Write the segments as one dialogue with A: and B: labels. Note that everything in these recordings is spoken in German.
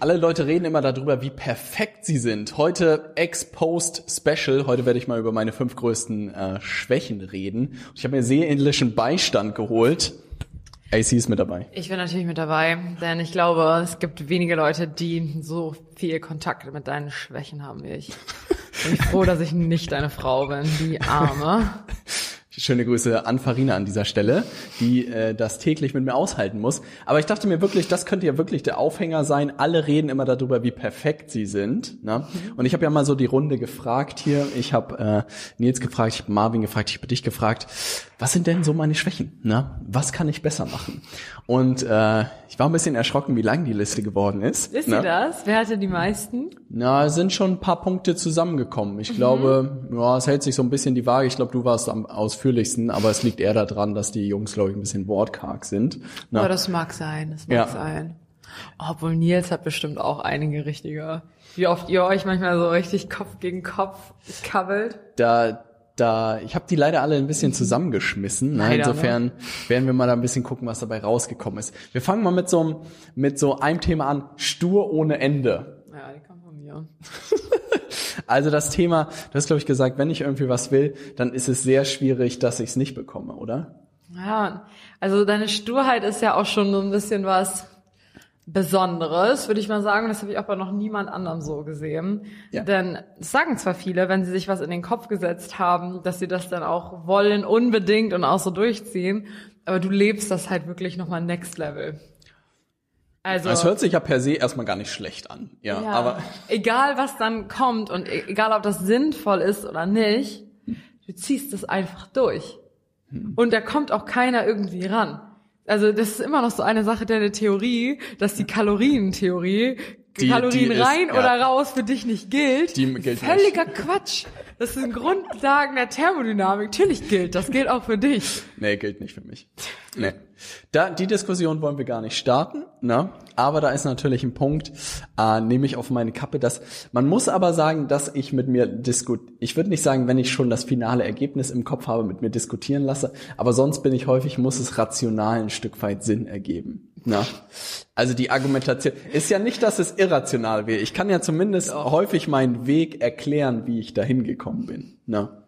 A: Alle Leute reden immer darüber, wie perfekt sie sind. Heute Ex-Post Special. Heute werde ich mal über meine fünf größten äh, Schwächen reden. Ich habe mir seelischen Beistand geholt. AC ist mit dabei.
B: Ich bin natürlich mit dabei, denn ich glaube, es gibt wenige Leute, die so viel Kontakt mit deinen Schwächen haben wie ich. Bin ich froh, dass ich nicht deine Frau bin, die Arme.
A: Schöne Grüße an Farina an dieser Stelle, die äh, das täglich mit mir aushalten muss. Aber ich dachte mir wirklich, das könnte ja wirklich der Aufhänger sein. Alle reden immer darüber, wie perfekt sie sind. Ne? Und ich habe ja mal so die Runde gefragt hier. Ich habe äh, Nils gefragt, ich habe Marvin gefragt, ich habe dich gefragt, was sind denn so meine Schwächen? Ne? Was kann ich besser machen? Und äh, ich war ein bisschen erschrocken, wie lang die Liste geworden ist.
B: Wisst
A: ne?
B: ihr das? Wer hatte die meisten?
A: Na, es sind schon ein paar Punkte zusammengekommen. Ich mhm. glaube, ja, es hält sich so ein bisschen die Waage. Ich glaube, du warst am ausführlichsten, aber es liegt eher daran, dass die Jungs, glaube ich, ein bisschen wortkarg sind.
B: Na? Aber das mag sein, das mag ja. sein. Obwohl Nils hat bestimmt auch einige richtige. Wie oft ihr euch manchmal so richtig Kopf gegen Kopf kabbelt.
A: Da, da, ich habe die leider alle ein bisschen zusammengeschmissen. Ne? Leider, Insofern ne? werden wir mal da ein bisschen gucken, was dabei rausgekommen ist. Wir fangen mal mit so, mit so einem Thema an, stur ohne Ende.
B: Ja, die kommt von mir.
A: also das Thema, du hast glaube ich gesagt, wenn ich irgendwie was will, dann ist es sehr schwierig, dass ich es nicht bekomme, oder?
B: Ja, also deine Sturheit ist ja auch schon so ein bisschen was Besonderes, würde ich mal sagen. Das habe ich auch bei noch niemand anderem so gesehen. Ja. Denn es sagen zwar viele, wenn sie sich was in den Kopf gesetzt haben, dass sie das dann auch wollen, unbedingt und auch so durchziehen. Aber du lebst das halt wirklich nochmal next level.
A: Also. Es hört sich ja per se erstmal gar nicht schlecht an. Ja, ja, aber.
B: Egal was dann kommt und e-, egal ob das sinnvoll ist oder nicht, du ziehst es einfach durch. Hm. Und da kommt auch keiner irgendwie ran. Also das ist immer noch so eine Sache der Theorie, dass die Kalorientheorie die, Kalorien die rein ist, oder ja. raus für dich nicht gilt. Die gilt Völliger nicht. Quatsch. Das sind Grundlagen der Thermodynamik. Natürlich gilt, das gilt auch für dich.
A: Nee, gilt nicht für mich. Nee. Da, die Diskussion wollen wir gar nicht starten, ne? Aber da ist natürlich ein Punkt, äh, nehme ich auf meine Kappe, dass man muss aber sagen, dass ich mit mir diskut. Ich würde nicht sagen, wenn ich schon das finale Ergebnis im Kopf habe, mit mir diskutieren lasse, aber sonst bin ich häufig, muss es rational ein Stück weit Sinn ergeben. Na? Also die Argumentation ist ja nicht, dass es irrational wäre. Ich kann ja zumindest ja. häufig meinen Weg erklären, wie ich dahin gekommen bin. Na?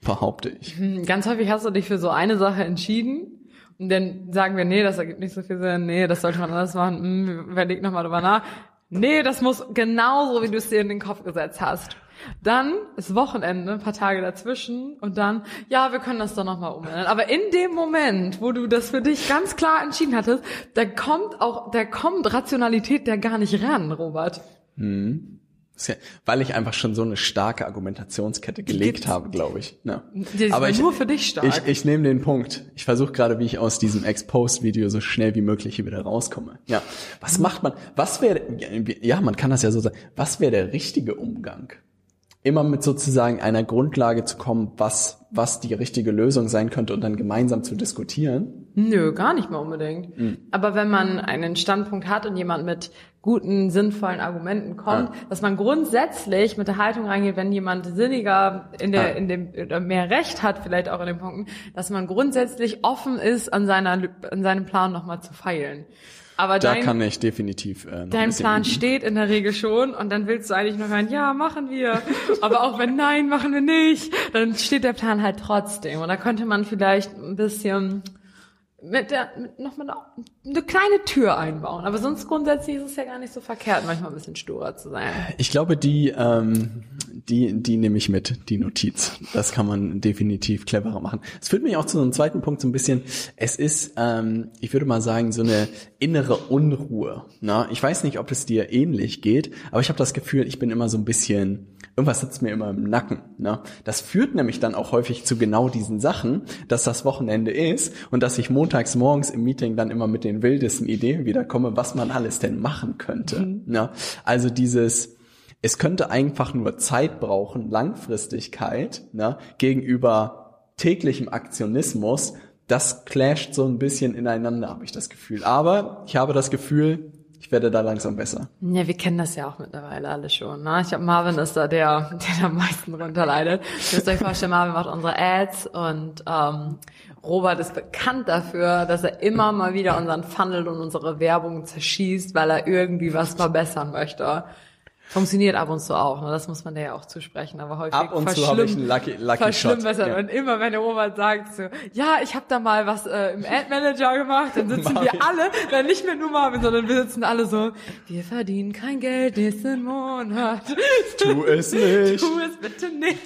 A: Behaupte ich.
B: Hm, ganz häufig hast du dich für so eine Sache entschieden und dann sagen wir, nee, das ergibt nicht so viel Sinn, nee, das sollte man anders machen, hm, überleg nochmal drüber nach. Nee, das muss genauso, wie du es dir in den Kopf gesetzt hast. Dann ist Wochenende, ein paar Tage dazwischen und dann, ja, wir können das doch nochmal umändern. Aber in dem Moment, wo du das für dich ganz klar entschieden hattest, da kommt auch, da kommt Rationalität da gar nicht ran, Robert.
A: Hm. Ja, weil ich einfach schon so eine starke Argumentationskette gelegt habe, glaube ich. Ja.
B: Die Aber ich, nur für dich stark.
A: Ich, ich nehme den Punkt. Ich versuche gerade, wie ich aus diesem Exposed-Video so schnell wie möglich hier wieder rauskomme. Ja. Was macht man? Was wäre? Ja, man kann das ja so sagen. Was wäre der richtige Umgang? Immer mit sozusagen einer Grundlage zu kommen, was was die richtige Lösung sein könnte und dann gemeinsam zu diskutieren?
B: Nö, gar nicht mal unbedingt. Mhm. Aber wenn man einen Standpunkt hat und jemand mit guten, sinnvollen Argumenten kommt, ah. dass man grundsätzlich mit der Haltung reingeht, wenn jemand sinniger in der, ah. in dem, oder mehr Recht hat, vielleicht auch in den Punkten, dass man grundsätzlich offen ist, an seiner, an seinem Plan nochmal zu feilen.
A: Aber da dein, kann ich definitiv. Äh,
B: dein Plan üben. steht in der Regel schon und dann willst du eigentlich noch hören, ja, machen wir. Aber auch wenn nein, machen wir nicht, dann steht der Plan halt trotzdem. Und da könnte man vielleicht ein bisschen mit der mit nochmal eine kleine Tür einbauen. Aber sonst grundsätzlich ist es ja gar nicht so verkehrt, manchmal ein bisschen sturer zu sein.
A: Ich glaube, die ähm, die die nehme ich mit, die Notiz. Das kann man definitiv cleverer machen. Es führt mich auch zu einem zweiten Punkt so ein bisschen. Es ist, ähm, ich würde mal sagen, so eine innere Unruhe. Na, ich weiß nicht, ob es dir ähnlich geht, aber ich habe das Gefühl, ich bin immer so ein bisschen irgendwas sitzt mir immer im Nacken. Ne? Das führt nämlich dann auch häufig zu genau diesen Sachen, dass das Wochenende ist und dass ich montags morgens im Meeting dann immer mit den wildesten Ideen wiederkomme, was man alles denn machen könnte. Mhm. Ne? Also dieses es könnte einfach nur Zeit brauchen, Langfristigkeit, ne, gegenüber täglichem Aktionismus. Das clasht so ein bisschen ineinander, habe ich das Gefühl. Aber ich habe das Gefühl, ich werde da langsam besser.
B: Ja, wir kennen das ja auch mittlerweile alle schon. Ne? Ich glaube, Marvin ist da der, der am meisten runterleidet. Ihr müsst euch vorstellen, Marvin macht unsere Ads und ähm, Robert ist bekannt dafür, dass er immer mal wieder unseren Funnel und unsere Werbung zerschießt, weil er irgendwie was verbessern möchte. Funktioniert ab und zu auch, ne? das muss man dir ja auch zusprechen, aber häufig
A: Ab und zu habe ich einen Lucky, Lucky Shot.
B: Ja. Und immer wenn der Robert sagt so, ja, ich habe da mal was äh, im Ad Manager gemacht, dann sitzen wir alle, dann nicht mehr nur Marvin, sondern wir sitzen alle so, wir verdienen kein Geld nächsten Monat.
A: Tu es nicht.
B: Tu es bitte nicht.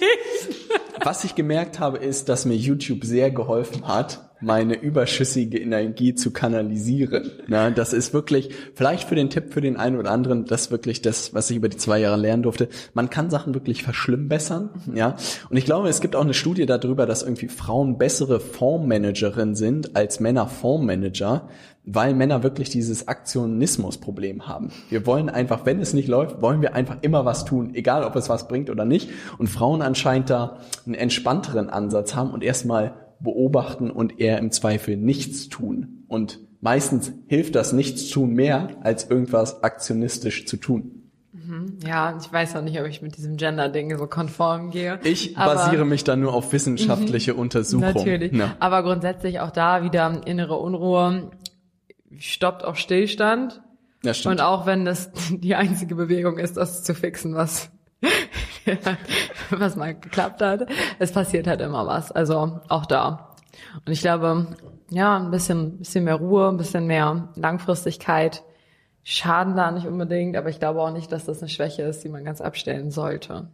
A: Was ich gemerkt habe, ist, dass mir YouTube sehr geholfen hat, meine überschüssige Energie zu kanalisieren. Na, das ist wirklich, vielleicht für den Tipp für den einen oder anderen, das wirklich das, was ich über die zwei Jahre lernen durfte. Man kann Sachen wirklich verschlimmbessern, ja. Und ich glaube, es gibt auch eine Studie darüber, dass irgendwie Frauen bessere Fondsmanagerinnen sind als Männer Fondsmanager, weil Männer wirklich dieses Aktionismusproblem haben. Wir wollen einfach, wenn es nicht läuft, wollen wir einfach immer was tun, egal ob es was bringt oder nicht. Und Frauen anscheinend da einen entspannteren Ansatz haben und erstmal beobachten und eher im Zweifel nichts tun. Und meistens hilft das Nichtstun mehr, als irgendwas aktionistisch zu tun.
B: Ja, ich weiß auch nicht, ob ich mit diesem Gender-Ding so konform gehe.
A: Ich basiere mich da nur auf wissenschaftliche Untersuchungen.
B: Natürlich.
A: Ja.
B: Aber grundsätzlich auch da wieder innere Unruhe stoppt auch Stillstand.
A: Ja, stimmt.
B: Und auch wenn das die einzige Bewegung ist, das zu fixen, was, was mal geklappt hat, es passiert halt immer was. Also auch da. Und ich glaube, ja, ein bisschen, bisschen mehr Ruhe, ein bisschen mehr Langfristigkeit schaden da nicht unbedingt, aber ich glaube auch nicht, dass das eine Schwäche ist, die man ganz abstellen sollte.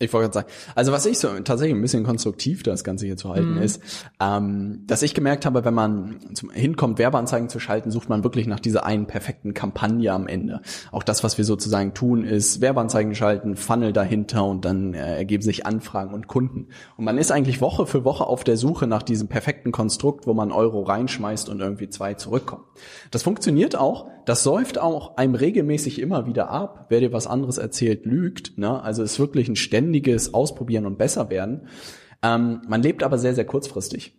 A: Ich wollte gerade sagen, also was ich so tatsächlich ein bisschen konstruktiv das Ganze hier zu halten
B: Mhm.
A: ist, ähm, dass ich gemerkt habe, wenn man zum, hinkommt, Werbeanzeigen zu schalten, sucht man wirklich nach dieser einen perfekten Kampagne am Ende. Auch das, was wir sozusagen tun, ist Werbeanzeigen schalten, Funnel dahinter und dann äh, ergeben sich Anfragen und Kunden. Und man ist eigentlich Woche für Woche auf der Suche nach diesem perfekten Konstrukt, wo man Euro reinschmeißt und irgendwie zwei zurückkommen. Das funktioniert auch, das säuft auch einem regelmäßig immer wieder ab. Wer dir was anderes erzählt, lügt. Ne? Also es ist wirklich ein ständiges Ausprobieren und besser werden. Ähm, man lebt aber sehr, sehr kurzfristig.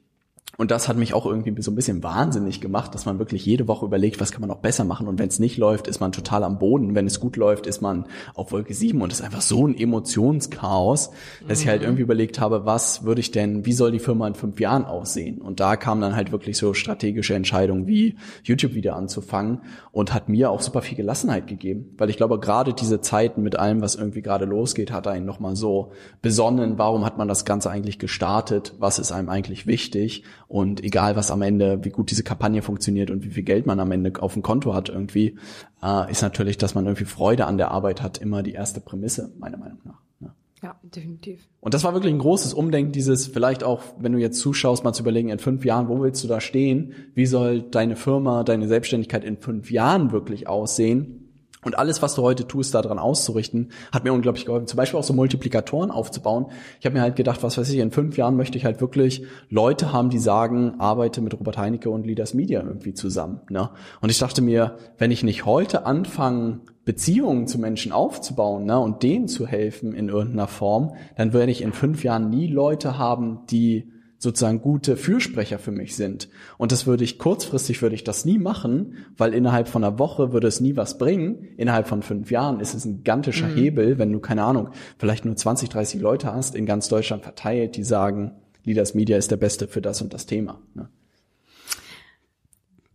A: Und das hat mich auch irgendwie so ein bisschen wahnsinnig gemacht, dass man wirklich jede Woche überlegt, was kann man noch besser machen. Und wenn es nicht läuft, ist man total am Boden. Wenn es gut läuft, ist man auf Wolke 7. Und es ist einfach so ein Emotionschaos, dass ich halt irgendwie überlegt habe, was würde ich denn, wie soll die Firma in fünf Jahren aussehen? Und da kamen dann halt wirklich so strategische Entscheidungen wie YouTube wieder anzufangen und hat mir auch super viel Gelassenheit gegeben. Weil ich glaube, gerade diese Zeiten mit allem, was irgendwie gerade losgeht, hat einen nochmal so besonnen, warum hat man das Ganze eigentlich gestartet? Was ist einem eigentlich wichtig? Und egal, was am Ende, wie gut diese Kampagne funktioniert und wie viel Geld man am Ende auf dem Konto hat irgendwie, äh, ist natürlich, dass man irgendwie Freude an der Arbeit hat, immer die erste Prämisse, meiner Meinung nach. ne?
B: Ja, definitiv.
A: Und das war wirklich ein großes Umdenken, dieses vielleicht auch, wenn du jetzt zuschaust, mal zu überlegen, in fünf Jahren, wo willst du da stehen? Wie soll deine Firma, deine Selbstständigkeit in fünf Jahren wirklich aussehen? Und alles, was du heute tust, daran auszurichten, hat mir unglaublich geholfen. Zum Beispiel auch so Multiplikatoren aufzubauen. Ich habe mir halt gedacht, was weiß ich, in fünf Jahren möchte ich halt wirklich Leute haben, die sagen, arbeite mit Robert Heinecke und Leaders Media irgendwie zusammen. Ne? Und ich dachte mir, wenn ich nicht heute anfange, Beziehungen zu Menschen aufzubauen ne, und denen zu helfen in irgendeiner Form, dann werde ich in fünf Jahren nie Leute haben, die sozusagen gute Fürsprecher für mich sind. Und das würde ich kurzfristig würde ich das nie machen, weil innerhalb von einer Woche würde es nie was bringen. Innerhalb von fünf Jahren ist es ein gigantischer Hebel, wenn du keine Ahnung, vielleicht nur 20, 30 Leute hast in ganz Deutschland verteilt, die sagen, Leaders Media ist der Beste für das und das Thema. Ne?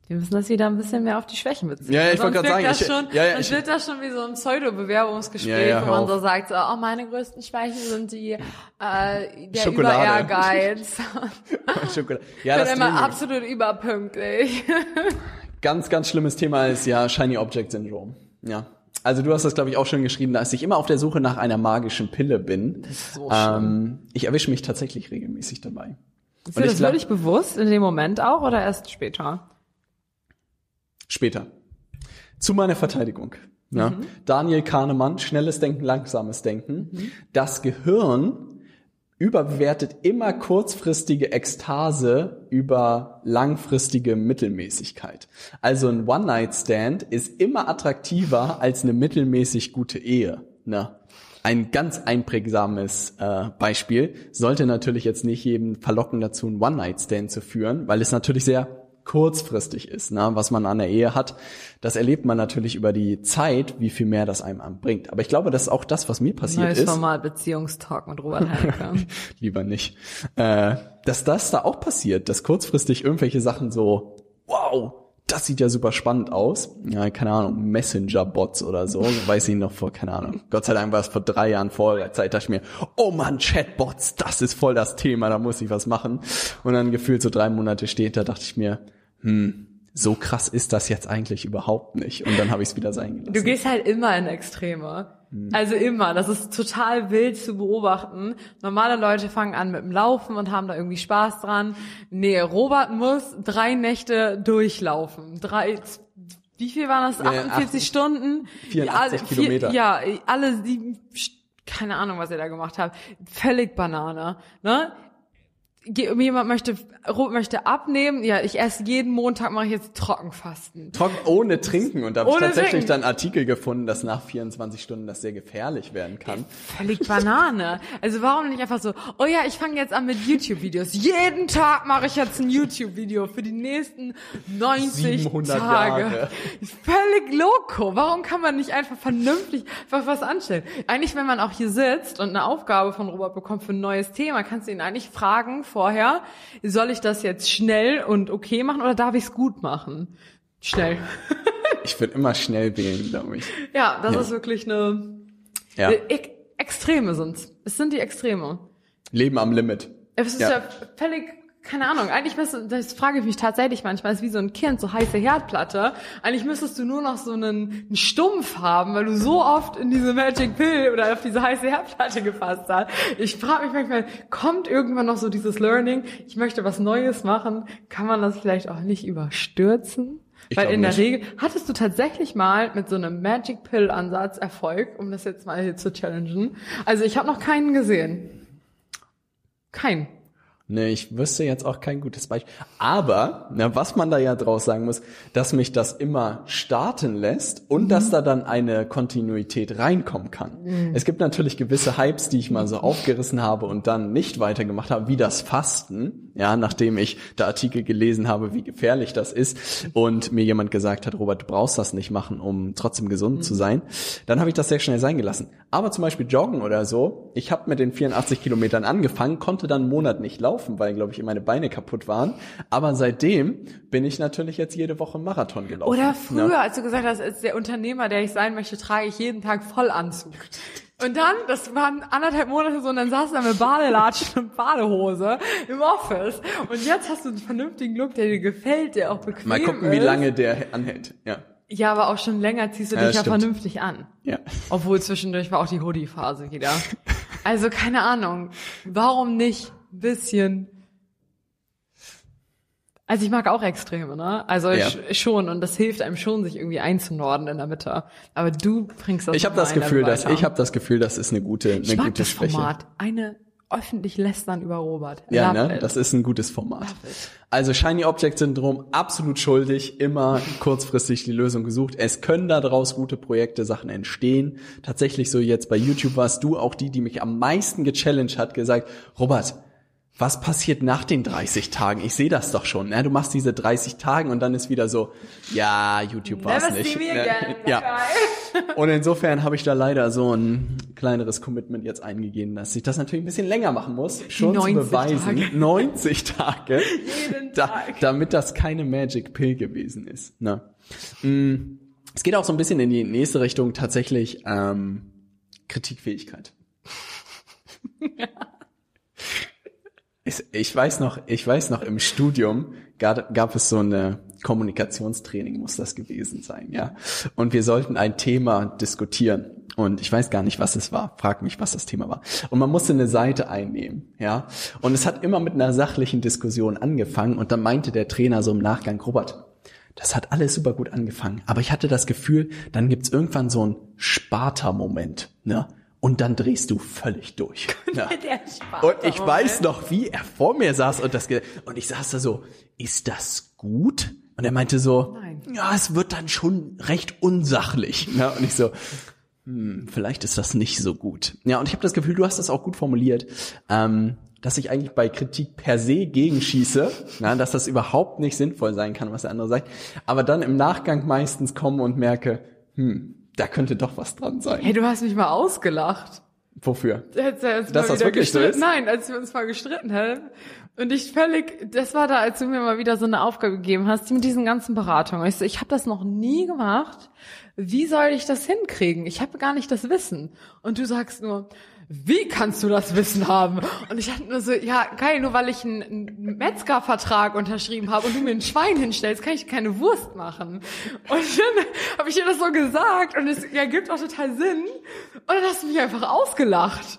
B: Wir müssen das wieder ein bisschen mehr auf die Schwächen beziehen.
A: Ja, ja, ich wollte gerade sagen,
B: das
A: ich-
B: schon,
A: ja, ja, ich-
B: wird das schon wie so ein Pseudo-Bewerbungsgespräch,
A: Ja,
B: wo man
A: auf.
B: so sagt, so, oh, meine größten Schwächen sind die, äh, der
A: Schokolade.
B: Über-Ehrgeiz.
A: Schokolade. Ja,
B: Ich bin immer absolut überpünktlich.
A: ganz, ganz schlimmes Thema ist ja Shiny Object Syndrome. Ja. Also du hast das, glaube ich, auch schon geschrieben, dass ich immer auf der Suche nach einer magischen Pille bin. Das
B: ist so
A: ähm, ich erwische mich tatsächlich regelmäßig dabei.
B: Ist dir das
A: glaub-
B: wirklich bewusst in dem Moment auch oder erst später?
A: Später. Zu meiner Verteidigung. Ja.
B: Mhm.
A: Daniel Kahnemann, schnelles Denken, langsames Denken.
B: Mhm.
A: Das Gehirn überbewertet immer kurzfristige Ekstase über langfristige Mittelmäßigkeit. Also ein One-Night-Stand ist immer attraktiver als eine mittelmäßig gute Ehe. Ne? Ein ganz einprägsames äh, Beispiel sollte natürlich jetzt nicht jedem verlocken dazu, einen One-Night-Stand zu führen, weil es natürlich sehr kurzfristig ist, ne, was man an der Ehe hat. Das erlebt man natürlich über die Zeit, wie viel mehr das einem anbringt. Aber ich glaube, das ist auch das, was mir passiert
B: Neues
A: ist.
B: Format Beziehungstalk mit Robert Heinke.
A: Lieber nicht. Äh, dass das da auch passiert, dass kurzfristig irgendwelche Sachen so, wow, das sieht ja super spannend aus. Ja, keine Ahnung, Messenger-Bots oder so, weiß ich noch vor, keine Ahnung. Gott sei Dank war es vor drei Jahren vor der Zeit, dachte ich mir, oh man, Chatbots, das ist voll das Thema, da muss ich was machen. Und dann gefühlt so drei Monate später dachte ich mir, hm, so krass ist das jetzt eigentlich überhaupt nicht. Und dann habe ich es wieder sein gelassen.
B: Du gehst halt immer in Extreme. Also immer. Das ist total wild zu beobachten. Normale Leute fangen an mit dem Laufen und haben da irgendwie Spaß dran. Nee, Robert muss drei Nächte durchlaufen. Drei, wie viel waren das?
A: Ja,
B: 48
A: acht-
B: Stunden?
A: 84
B: Ja, alle- vier-
A: Kilometer.
B: Ja, alle sieben, keine Ahnung, was ihr da gemacht habt. Völlig Banane, ne? Jemand möchte, möchte abnehmen. Ja, ich esse jeden Montag, mache ich jetzt Trockenfasten.
A: Trocken ohne Trinken. Und da habe ich tatsächlich
B: Trinken.
A: dann Artikel gefunden, dass nach 24 Stunden das sehr gefährlich werden kann.
B: Völlig Banane. Also warum nicht einfach so, oh ja, ich fange jetzt an mit YouTube-Videos. Jeden Tag mache ich jetzt ein YouTube-Video für die nächsten 90
A: 700
B: Tage.
A: Jahre.
B: Völlig loco. Warum kann man nicht einfach vernünftig einfach was anstellen? Eigentlich, wenn man auch hier sitzt und eine Aufgabe von Robert bekommt für ein neues Thema, kannst du ihn eigentlich fragen vorher, soll ich das jetzt schnell und okay machen oder darf ich es gut machen? Schnell.
A: Ich würde immer schnell wählen, glaube ich.
B: Ja, das ist wirklich eine
A: Ja.
B: E Extreme sind's. Es sind die Extreme.
A: Leben am Limit.
B: Es ist
A: Ja.
B: ja, völlig, keine Ahnung, eigentlich müsste, das frage ich mich tatsächlich manchmal, ist wie so ein Kind, so heiße Herdplatte. Eigentlich müsstest du nur noch so einen, einen Stumpf haben, weil du so oft in diese Magic Pill oder auf diese heiße Herdplatte gefasst hast. Ich frage mich manchmal, kommt irgendwann noch so dieses Learning, ich möchte was Neues machen, kann man das vielleicht auch nicht überstürzen?
A: Ich
B: Weil in der
A: nicht.
B: Regel, hattest du tatsächlich mal mit so einem Magic Pill Ansatz Erfolg, um das jetzt mal hier zu challengen? Also ich habe noch keinen gesehen. Kein.
A: Ne, ich wüsste jetzt auch kein gutes Beispiel. Aber, na, was man da ja draus sagen muss, dass mich das immer starten lässt und dass da dann eine Kontinuität reinkommen kann. Es gibt natürlich gewisse Hypes, die ich mal so aufgerissen habe und dann nicht weitergemacht habe, wie das Fasten. Ja, nachdem ich da Artikel gelesen habe, wie gefährlich das ist und mir jemand gesagt hat, Robert, du brauchst das nicht machen, um trotzdem gesund zu sein. Dann habe ich das sehr schnell sein gelassen. Aber zum Beispiel Joggen oder so, ich habe mit den 84 Kilometern angefangen, konnte dann einen Monat nicht laufen, weil, glaube ich, meine Beine kaputt waren. Aber seitdem bin ich natürlich jetzt jede Woche Marathon gelaufen.
B: Oder früher,
A: Ne?
B: als du gesagt hast, als der Unternehmer, der ich sein möchte, trage ich jeden Tag Vollanzug. Und dann, das waren anderthalb Monate so, und dann saß du da mit Badelatschen und Badehose im Office. Und jetzt hast du einen vernünftigen Look, der dir gefällt, der auch bequem
A: Mal gucken,
B: ist.
A: wie lange der anhält. Ja.
B: Ja, aber auch schon länger ziehst du
A: Ja,
B: dich ja
A: stimmt.
B: vernünftig an.
A: Ja.
B: Obwohl zwischendurch war auch die Hoodie-Phase wieder. Also keine Ahnung. Warum nicht bisschen? Also ich mag auch Extreme, ne? Also
A: Ja.
B: sch- schon und das hilft einem schon, sich irgendwie einzunorden in der Mitte. Aber du bringst das
A: Ich habe das Gefühl, dass ich habe das Gefühl, das ist eine gute, eine
B: ich mag
A: gute
B: das
A: Schwäche.
B: Format. Eine öffentlich lästern über Robert.
A: Ja,
B: Love
A: ne?
B: it.
A: Das ist ein gutes Format. Also Shiny Object Syndrom absolut schuldig, immer kurzfristig die Lösung gesucht. Es können daraus gute Projekte, Sachen entstehen. Tatsächlich so jetzt bei YouTube warst du auch die, die mich am meisten gechallenged hat, gesagt, Robert, was passiert nach den 30 Tagen? Ich sehe das doch schon. Ne? Du machst diese 30 Tagen und dann ist wieder so, ja, YouTube war es nicht. Ne? Ja. Und insofern habe ich da leider so ein kleineres Commitment jetzt eingegeben, dass ich das natürlich ein bisschen länger machen muss, schon zu
B: 90
A: beweisen.
B: Tage.
A: 90 Tage.
B: Jeden
A: Da,
B: Tag.
A: damit das keine Magic Pill gewesen ist. Ne? Mm, Es geht auch so ein bisschen in die nächste Richtung, tatsächlich ähm, Kritikfähigkeit. Ich, weiß noch, ich weiß noch, im Studium gab, gab es so eine Kommunikationstraining, muss das gewesen sein, ja. Und wir sollten ein Thema diskutieren. Und ich weiß gar nicht, was es war. Frag mich, was das Thema war. Und man musste eine Seite einnehmen, ja. Und es hat immer mit einer sachlichen Diskussion angefangen. Und dann meinte der Trainer so im Nachgang, Robert, das hat alles super gut angefangen. Aber ich hatte das Gefühl, dann gibt's irgendwann so einen Sparta-Moment, ne? Und dann drehst du völlig durch. Ne?
B: Spaß.
A: Und ich weiß noch, wie er vor mir saß und das und ich saß da so, ist das gut? Und er meinte so,
B: Nein.
A: ja, es wird dann schon recht unsachlich. Ne? Und ich so, hm, vielleicht ist das nicht so gut. Ja, und ich habe das Gefühl, du hast das auch gut formuliert, ähm, dass ich eigentlich bei Kritik per se gegenschieße, na, dass das überhaupt nicht sinnvoll sein kann, was der andere sagt, aber dann im Nachgang meistens komme und merke, hm, da könnte doch was dran sein.
B: Hey, du hast mich mal ausgelacht.
A: Wofür?
B: Als,
A: Dass das wirklich so
B: gestritten-
A: ist?
B: Nein, als wir uns mal gestritten haben. Und ich völlig, das war da, als du mir mal wieder so eine Aufgabe gegeben hast, mit diesen ganzen Beratungen. Ich so, ich habe das noch nie gemacht. Wie soll ich das hinkriegen? Ich habe gar nicht das Wissen. Und du sagst nur, wie kannst du das Wissen haben? Und ich hatte nur so, ja, geil, nur weil ich einen, einen Metzgervertrag unterschrieben habe und du mir ein Schwein hinstellst, kann ich keine Wurst machen. Und dann habe ich dir das so gesagt und es ergibt auch total Sinn. Und dann hast du mich einfach ausgelacht.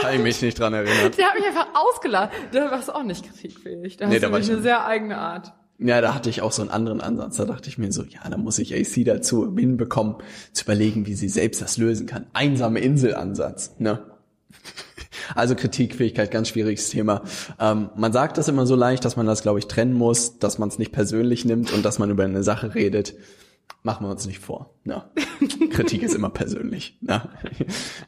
A: Kann ich mich nicht dran erinnern.
B: Der hat mich einfach ausgelacht. Da warst du auch nicht kritikfähig. Da
A: Nee,
B: hast
A: da
B: du
A: war ich
B: eine sehr eigene Art.
A: Ja, da hatte ich auch so einen anderen Ansatz. Da dachte ich mir so, ja, da muss ich AC dazu hinbekommen, zu überlegen, wie sie selbst das lösen kann. Einsame Inselansatz, ne? Also Kritikfähigkeit, ganz schwieriges Thema. Ähm, man sagt das immer so leicht, dass man das, glaube ich, trennen muss, dass man es nicht persönlich nimmt und dass man über eine Sache redet. Machen wir uns nicht vor. Ne? Kritik ist immer persönlich. Ne?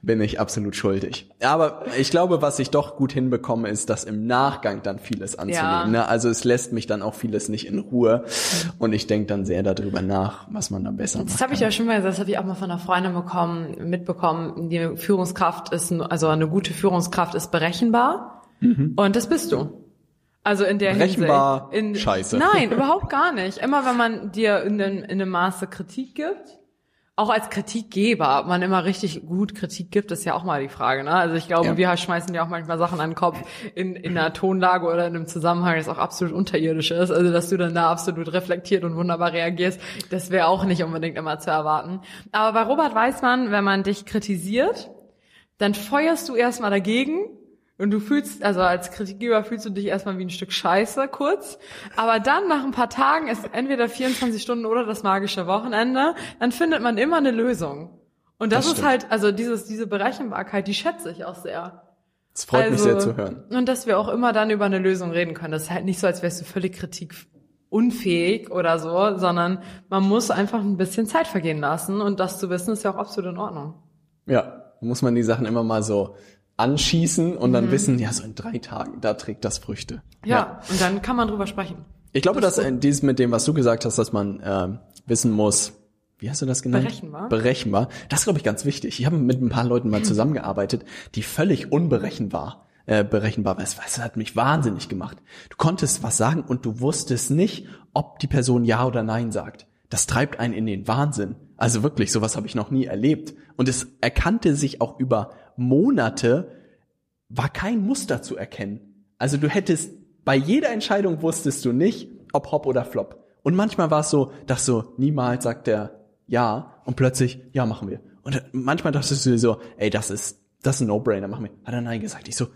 A: Bin ich absolut schuldig. Aber ich glaube, was ich doch gut hinbekomme, ist, das im Nachgang dann vieles anzunehmen.
B: Ja.
A: Ne? Also es lässt mich dann auch vieles nicht in Ruhe und ich denke dann sehr darüber nach, was man da besser macht.
B: Das habe ich ja schon mal gesagt, das habe ich auch mal von einer Freundin bekommen, mitbekommen. Die Führungskraft ist, also eine gute Führungskraft ist berechenbar. Und das bist du. Also in der.
A: Berechenbar,
B: Hinsicht. In,
A: scheiße.
B: Nein, überhaupt gar nicht. Immer wenn man dir in, in einem Maße Kritik gibt, auch als Kritikgeber, ob man immer richtig gut Kritik gibt, ist ja auch mal die Frage. Ne? Also ich glaube,
A: Ja.
B: wir schmeißen ja auch manchmal Sachen an den Kopf in, in einer Tonlage oder in einem Zusammenhang, das auch absolut unterirdisch ist. Also dass du dann da absolut reflektiert und wunderbar reagierst, das wäre auch nicht unbedingt immer zu erwarten. Aber bei Robert weiß man, wenn man dich kritisiert, dann feuerst du erstmal dagegen und du fühlst, also als Kritikgeber fühlst du dich erstmal wie ein Stück Scheiße kurz, aber dann nach ein paar Tagen ist entweder 24 Stunden oder das magische Wochenende, dann findet man immer eine Lösung. Und das,
A: Das
B: ist halt, also dieses, diese Berechenbarkeit, die schätze ich auch sehr.
A: Es freut mich
B: also,
A: sehr zu hören.
B: Und dass wir auch immer dann über eine Lösung reden können. Das ist halt nicht so, als wärst du völlig kritikunfähig oder so, sondern man muss einfach ein bisschen Zeit vergehen lassen und das zu wissen ist ja auch absolut in Ordnung.
A: Ja, muss man die Sachen immer mal so anschießen und dann wissen, ja, so in drei Tagen, da trägt das Früchte.
B: Ja, und dann kann man drüber sprechen.
A: Ich glaube, dass äh, dieses mit dem, was du gesagt hast, dass man ähm, wissen muss, wie hast du das genannt?
B: Berechenbar.
A: Berechenbar. Das ist, glaube ich, ganz wichtig. Ich habe mit ein paar Leuten mal zusammengearbeitet, die völlig unberechenbar äh, berechenbar war. Das das hat mich wahnsinnig gemacht. Du konntest was sagen und du wusstest nicht, ob die Person Ja oder Nein sagt. Das treibt einen in den Wahnsinn. Also wirklich, sowas habe ich noch nie erlebt. Und es erkannte sich auch über Monate, war kein Muster zu erkennen. Also du hättest, bei jeder Entscheidung wusstest du nicht, ob Hop oder Flop. Und manchmal war es so, dass so, niemals sagt der Ja und plötzlich, ja, machen wir. Und manchmal dachtest du so, ey, das ist, das ist ein No-Brainer, machen wir. Hat er Nein gesagt. Ich so,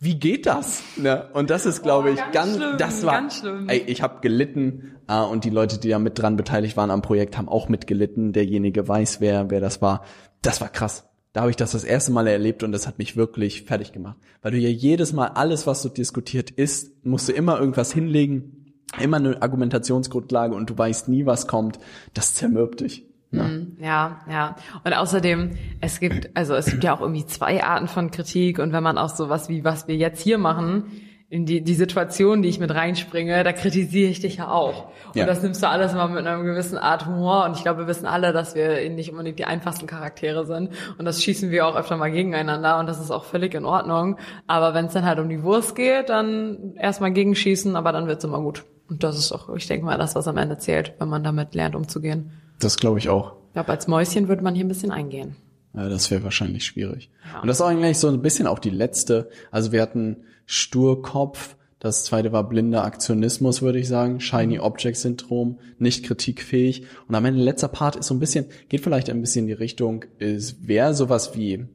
A: wie geht das? Ne? Und das ist, glaube
B: Oh,
A: ich,
B: ganz
A: ganz,
B: schlimm,
A: das war,
B: ganz schlimm.
A: ey, ich habe gelitten äh, und die Leute, die da mit dran beteiligt waren am Projekt, haben auch mitgelitten. Derjenige weiß, wer, wer das war. Das war krass. Da habe ich das das erste Mal erlebt und das hat mich wirklich fertig gemacht. Weil du ja jedes Mal alles, was so diskutiert ist, musst du immer irgendwas hinlegen, immer eine Argumentationsgrundlage und du weißt nie, was kommt. Das zermürbt dich. Ne?
B: Ja, ja. Und außerdem, es gibt, also es gibt ja auch irgendwie zwei Arten von Kritik und wenn man auch sowas wie, was wir jetzt hier machen, in die, die Situation, die ich mit reinspringe, da kritisiere ich dich ja auch. Und
A: Ja.
B: das nimmst du alles mal mit einer gewissen Art Humor und ich glaube, wir wissen alle, dass wir nicht unbedingt die einfachsten Charaktere sind und das schießen wir auch öfter mal gegeneinander und das ist auch völlig in Ordnung. Aber wenn es dann halt um die Wurst geht, dann erstmal gegenschießen, aber dann wird's immer gut. Und das ist auch, ich denke mal, das, was am Ende zählt, wenn man damit lernt, umzugehen.
A: Das glaube ich auch.
B: Ich glaube, als Mäuschen würde man hier ein bisschen eingehen.
A: Ja, das wäre wahrscheinlich schwierig.
B: Ja.
A: Und das ist auch eigentlich so ein bisschen auch die letzte. Also wir hatten Sturkopf, das zweite war blinder Aktionismus, würde ich sagen, Shiny Object Syndrom, nicht kritikfähig. Und am Ende letzter Part ist so ein bisschen, geht vielleicht ein bisschen in die Richtung, ist wäre sowas wie,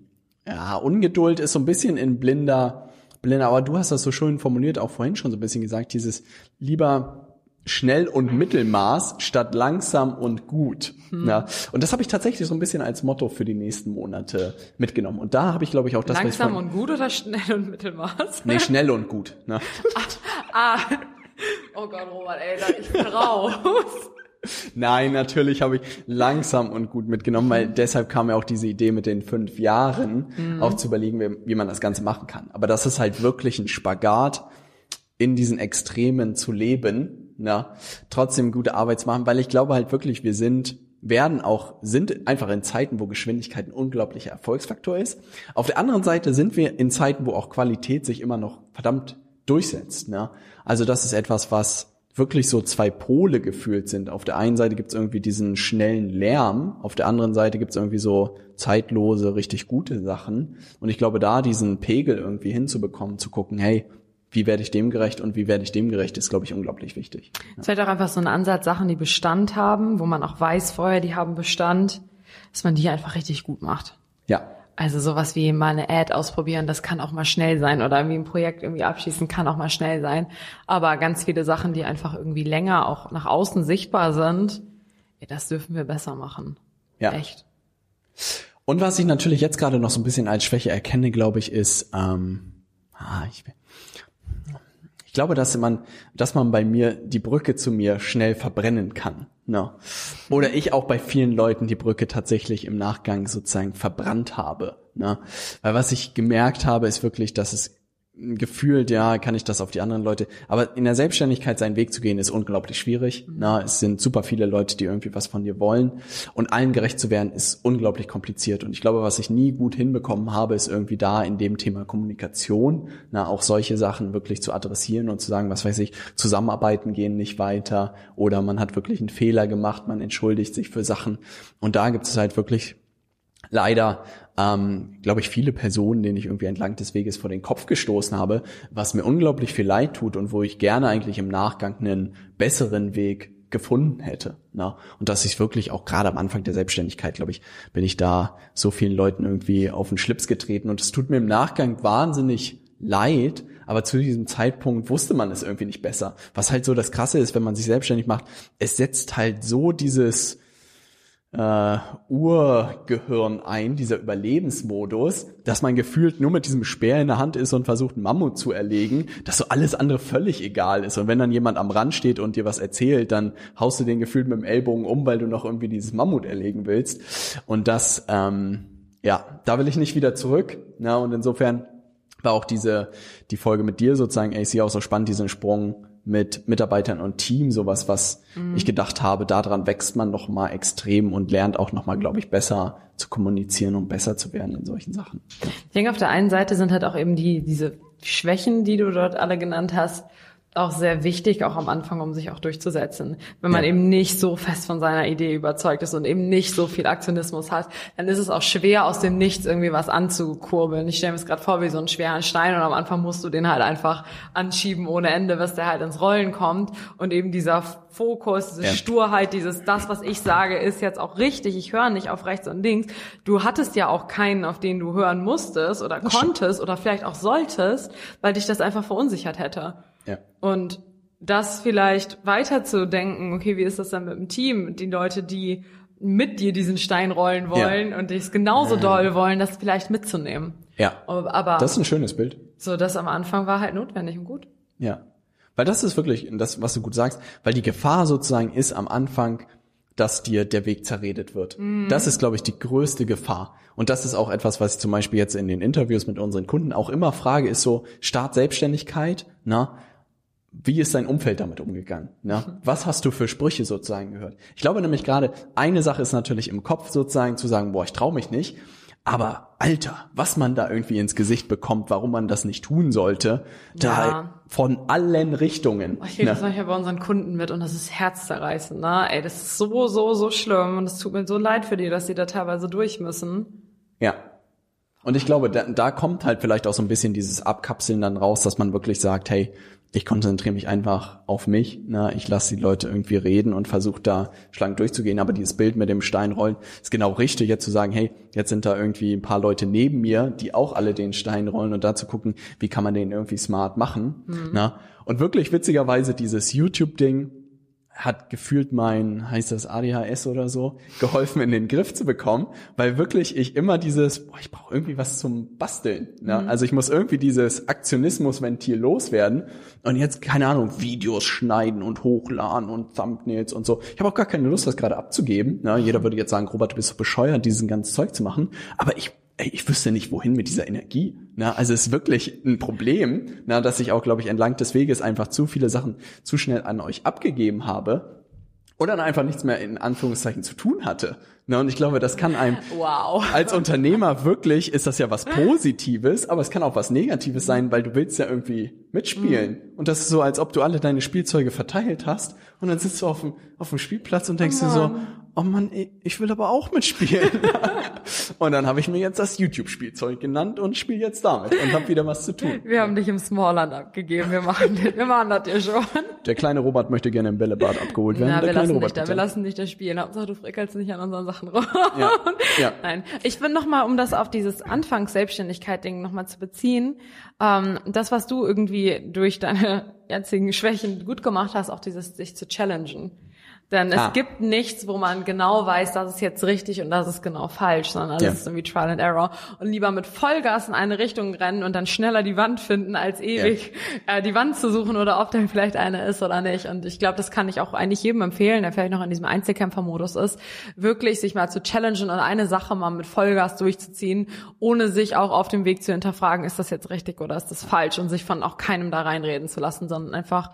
A: ja, Ungeduld ist so ein bisschen in blinder, blinder, aber du hast das so schön formuliert, auch vorhin schon so ein bisschen gesagt, dieses lieber schnell und Mittelmaß statt langsam und gut. Ja, und das habe ich tatsächlich so ein bisschen als Motto für die nächsten Monate mitgenommen. Und da habe ich, glaube ich, auch das,
B: Langsam
A: vorhin-
B: und gut oder schnell und Mittelmaß?
A: Nee, schnell und gut. Ne?
B: Ah. Oh Gott, Robert, ey, da- ich bin raus.
A: Nein, natürlich habe ich langsam und gut mitgenommen, weil deshalb kam mir auch diese Idee mit den fünf Jahren, mhm. auch zu überlegen, wie man das Ganze machen kann. Aber das ist halt wirklich ein Spagat, in diesen Extremen zu leben, na, trotzdem gute Arbeit zu machen, weil ich glaube halt wirklich, wir sind werden auch, sind einfach in Zeiten, wo Geschwindigkeit ein unglaublicher Erfolgsfaktor ist. Auf der anderen Seite sind wir in Zeiten, wo auch Qualität sich immer noch verdammt durchsetzt. Ne? Also das ist etwas, was wirklich so zwei Pole gefühlt sind. Auf der einen Seite gibt es irgendwie diesen schnellen Lärm, auf der anderen Seite gibt es irgendwie so zeitlose, richtig gute Sachen. Und ich glaube, da diesen Pegel irgendwie hinzubekommen, zu gucken, hey, wie werde ich dem gerecht und wie werde ich dem gerecht, ist, glaube ich, unglaublich wichtig.
B: Es ja. wird auch einfach so ein Ansatz, Sachen, die Bestand haben, wo man auch weiß vorher, die haben Bestand, dass man die einfach richtig gut macht.
A: Ja.
B: Also sowas wie mal eine Ad ausprobieren, das kann auch mal schnell sein oder wie ein Projekt irgendwie abschließen, kann auch mal schnell sein. Aber ganz viele Sachen, die einfach irgendwie länger auch nach außen sichtbar sind, ja, das dürfen wir besser machen.
A: Ja.
B: Echt.
A: Und was ich natürlich jetzt gerade noch so ein bisschen als Schwäche erkenne, glaube ich, ist, ähm, ah, ich, ich glaube, dass man, dass man bei mir die Brücke zu mir schnell verbrennen kann. Ne? Oder ich auch bei vielen Leuten die Brücke tatsächlich im Nachgang sozusagen verbrannt habe. Ne? Weil was ich gemerkt habe, ist wirklich, dass es gefühlt, ja, kann ich das auf die anderen Leute. Aber in der Selbstständigkeit seinen Weg zu gehen, ist unglaublich schwierig. Mhm. Na, es sind super viele Leute, die irgendwie was von dir wollen. Und allen gerecht zu werden, ist unglaublich kompliziert. Und ich glaube, was ich nie gut hinbekommen habe, ist irgendwie da in dem Thema Kommunikation, na, auch solche Sachen wirklich zu adressieren und zu sagen, was weiß ich, zusammenarbeiten gehen nicht weiter oder man hat wirklich einen Fehler gemacht, man entschuldigt sich für Sachen. Und da gibt es halt wirklich leider ähm, glaube ich, viele Personen, denen ich irgendwie entlang des Weges vor den Kopf gestoßen habe, was mir unglaublich viel leid tut und wo ich gerne eigentlich im Nachgang einen besseren Weg gefunden hätte. Ne? Und dass ich wirklich auch gerade am Anfang der Selbstständigkeit, glaube ich, bin ich da so vielen Leuten irgendwie auf den Schlips getreten. Und es tut mir im Nachgang wahnsinnig leid, aber zu diesem Zeitpunkt wusste man es irgendwie nicht besser. Was halt so das Krasse ist, wenn man sich selbstständig macht, es setzt halt so dieses äh, Urgehirn ein, dieser Überlebensmodus, dass man gefühlt nur mit diesem Speer in der Hand ist und versucht, Mammut zu erlegen, dass so alles andere völlig egal ist. Und wenn dann jemand am Rand steht und dir was erzählt, dann haust du den gefühlt mit dem Ellbogen um, weil du noch irgendwie dieses Mammut erlegen willst. Und das, ähm, ja, da will ich nicht wieder zurück. Na, und insofern war auch diese, die Folge mit dir sozusagen, AC auch so spannend, diesen Sprung mit Mitarbeitern und Team, sowas, was mhm. ich gedacht habe, daran wächst man noch mal extrem und lernt auch noch mal, glaube ich, besser zu kommunizieren und besser zu werden in solchen Sachen.
B: Ich denke, auf der einen Seite sind halt auch eben die, diese Schwächen, die du dort alle genannt hast, auch sehr wichtig, auch am Anfang, um sich auch durchzusetzen. Wenn man ja. eben nicht so fest von seiner Idee überzeugt ist und eben nicht so viel Aktionismus hat, dann ist es auch schwer, aus dem Nichts irgendwie was anzukurbeln. Ich stelle mir es gerade vor wie so einen schweren Stein und am Anfang musst du den halt einfach anschieben ohne Ende, bis der halt ins Rollen kommt. Und eben dieser Fokus, diese ja. Sturheit, dieses, das, was ich sage, ist jetzt auch richtig. Ich höre nicht auf rechts und links. Du hattest ja auch keinen, auf den du hören musstest oder konntest oder vielleicht auch solltest, weil dich das einfach verunsichert hätte.
A: Ja.
B: Und das vielleicht weiterzudenken, okay, wie ist das dann mit dem Team? Die Leute, die mit dir diesen Stein rollen wollen ja. und dich genauso doll wollen, das vielleicht mitzunehmen.
A: Ja.
B: Aber
A: das ist ein schönes Bild.
B: So, das am Anfang war halt notwendig und gut.
A: Ja. Weil das ist wirklich das, was du gut sagst, weil die Gefahr sozusagen ist am Anfang, dass dir der Weg zerredet wird. Mhm. Das ist, glaube ich, die größte Gefahr. Und das ist auch etwas, was ich zum Beispiel jetzt in den Interviews mit unseren Kunden auch immer frage, ist so Start Selbstständigkeit, na, wie ist dein Umfeld damit umgegangen? Ne? Was hast du für Sprüche sozusagen gehört? Ich glaube nämlich gerade, eine Sache ist natürlich im Kopf sozusagen zu sagen, boah, ich traue mich nicht. Aber Alter, was man da irgendwie ins Gesicht bekommt, warum man das nicht tun sollte, ja. da von allen Richtungen.
B: Ich kriege ne? das manchmal bei unseren Kunden mit und das ist herzzerreißend, ne? Ey, das ist so, so, so schlimm und es tut mir so leid für die, dass die da teilweise durch müssen.
A: Ja. Und ich glaube, da, da kommt halt vielleicht auch so ein bisschen dieses Abkapseln dann raus, dass man wirklich sagt, hey, ich konzentriere mich einfach auf mich. Na, ich lasse die Leute irgendwie reden und versuche da schlank durchzugehen. Aber dieses Bild mit dem Steinrollen ist genau richtig, jetzt zu sagen, hey, jetzt sind da irgendwie ein paar Leute neben mir, die auch alle den Stein rollen und da zu gucken, wie kann man den irgendwie smart machen. Mhm. Na? Und wirklich witzigerweise dieses YouTube-Ding, hat gefühlt mein, heißt das ADHS oder so, geholfen in den Griff zu bekommen, weil wirklich ich immer dieses, boah, ich brauche irgendwie was zum Basteln. Ne? Mhm. Also ich muss irgendwie dieses Aktionismusventil loswerden und jetzt, keine Ahnung, Videos schneiden und hochladen und Thumbnails und so. Ich habe auch gar keine Lust, das gerade abzugeben. Ne? Jeder würde jetzt sagen, Robert, du bist so bescheuert, diesen ganzen Zeug zu machen. Aber ich ey, ich wüsste nicht, wohin mit dieser Energie. Na, also es ist wirklich ein Problem, na, dass ich auch, glaube ich, entlang des Weges einfach zu viele Sachen zu schnell an euch abgegeben habe oder dann einfach nichts mehr in Anführungszeichen zu tun hatte. Na, und ich glaube, das kann einem
B: wow.
A: als Unternehmer wirklich ist das ja was Positives, aber es kann auch was Negatives sein, weil du willst ja irgendwie mitspielen. Mhm. Und das ist so, als ob du alle deine Spielzeuge verteilt hast und dann sitzt du auf dem, auf dem Spielplatz und denkst oh dir so, oh Mann, ich will aber auch mitspielen. und dann habe ich mir jetzt das YouTube-Spielzeug genannt und spiele jetzt damit und habe wieder was zu tun.
B: Wir haben dich im Smallland abgegeben, wir machen, wir machen das dir schon.
A: Der kleine Robert möchte gerne im Bällebad abgeholt werden.
B: Na,
A: wir,
B: lassen
A: Robert,
B: dich da, wir lassen dich da spielen. Hauptsache du frickelst nicht an unseren Sachen rum.
A: Ja, ja.
B: Nein, ich bin noch mal, um das auf dieses Anfangs-Selbstständigkeit-Ding noch mal zu beziehen, ähm, das, was du irgendwie durch deine jetzigen Schwächen gut gemacht hast, auch dieses sich zu challengen. Denn ah. es gibt nichts, wo man genau weiß, das ist jetzt richtig und das ist genau falsch, sondern alles ja. ist irgendwie Trial and Error. Und lieber mit Vollgas in eine Richtung rennen und dann schneller die Wand finden, als ewig ja. äh, die Wand zu suchen oder ob da vielleicht eine ist oder nicht. Und ich glaube, das kann ich auch eigentlich jedem empfehlen, der vielleicht noch in diesem Einzelkämpfermodus ist, wirklich sich mal zu challengen und eine Sache mal mit Vollgas durchzuziehen, ohne sich auch auf dem Weg zu hinterfragen, ist das jetzt richtig oder ist das falsch und sich von auch keinem da reinreden zu lassen, sondern einfach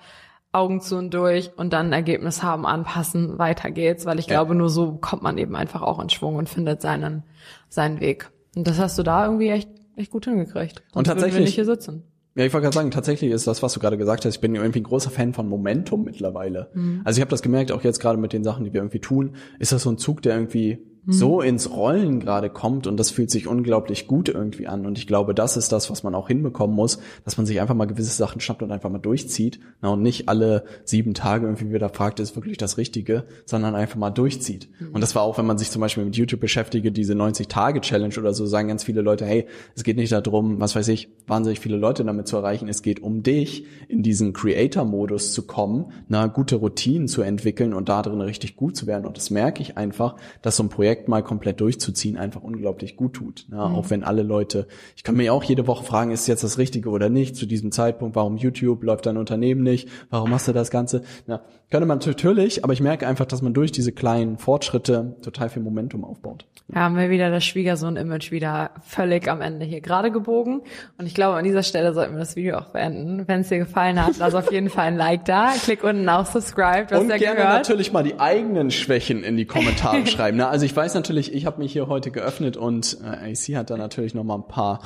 B: Augen zu und durch und dann ein Ergebnis haben, anpassen, weiter geht's, weil ich ja. glaube, nur so kommt man eben einfach auch in Schwung und findet seinen, seinen Weg. Und das hast du da irgendwie echt, echt gut hingekriegt. Sonst
A: und tatsächlich, wir
B: nicht hier sitzen.
A: Ja, ich wollte gerade sagen, tatsächlich ist das, was du gerade gesagt hast, ich bin irgendwie ein großer Fan von Momentum mittlerweile. Mhm. Also ich habe das gemerkt, auch jetzt gerade mit den Sachen, die wir irgendwie tun, ist das so ein Zug, der irgendwie so mhm. ins Rollen gerade kommt und das fühlt sich unglaublich gut irgendwie an. Und ich glaube, das ist das, was man auch hinbekommen muss, dass man sich einfach mal gewisse Sachen schnappt und einfach mal durchzieht. Na, und nicht alle sieben Tage irgendwie wieder fragt, ist wirklich das Richtige, sondern einfach mal durchzieht. Mhm. Und das war auch, wenn man sich zum Beispiel mit YouTube beschäftige, diese 90-Tage-Challenge oder so, sagen ganz viele Leute, hey, es geht nicht darum, was weiß ich, wahnsinnig viele Leute damit zu erreichen. Es geht um dich, in diesen Creator-Modus zu kommen, na, gute Routinen zu entwickeln und da drin richtig gut zu werden. Und das merke ich einfach, dass so ein Projekt Projekt mal komplett durchzuziehen einfach unglaublich gut tut. Ne? Mhm. Auch wenn alle Leute, ich kann mir auch jede Woche fragen, ist jetzt das Richtige oder nicht zu diesem Zeitpunkt, warum YouTube, läuft dein Unternehmen nicht, warum machst du das Ganze? Na, könnte man natürlich, aber ich merke einfach, dass man durch diese kleinen Fortschritte total viel Momentum aufbaut.
B: Ja, haben wir wieder das Schwiegersohn-Image wieder völlig am Ende hier gerade gebogen. Und ich glaube, an dieser Stelle sollten wir das Video auch beenden. Wenn es dir gefallen hat, lass auf jeden Fall ein Like da. Klick unten auf Subscribe.
A: Und ja gerne gehört. natürlich mal die eigenen Schwächen in die Kommentare schreiben. Ne? Also ich weiß natürlich, ich habe mich hier heute geöffnet und äh, AC hat da natürlich noch mal ein paar,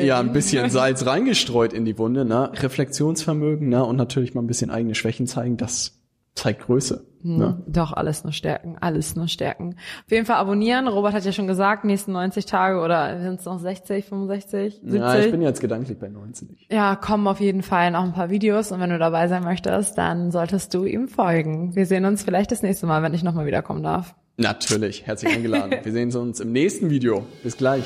A: ja, ein bisschen Salz reingestreut in die Wunde. Ne? Reflexionsvermögen ne? und natürlich mal ein bisschen eigene Schwächen zeigen. Das zeigt Größe.
B: Hm, ne? Doch, alles nur stärken, alles nur stärken. Auf jeden Fall abonnieren. Robert hat ja schon gesagt, nächsten 90 Tage oder sind es noch 60, 65, 70?
A: Ja, ich bin jetzt gedanklich bei 90.
B: Ja, kommen auf jeden Fall noch ein paar Videos und wenn du dabei sein möchtest, dann solltest du ihm folgen. Wir sehen uns vielleicht das nächste Mal, wenn ich nochmal wiederkommen darf.
A: Natürlich, herzlich eingeladen. Wir sehen uns im nächsten Video. Bis gleich.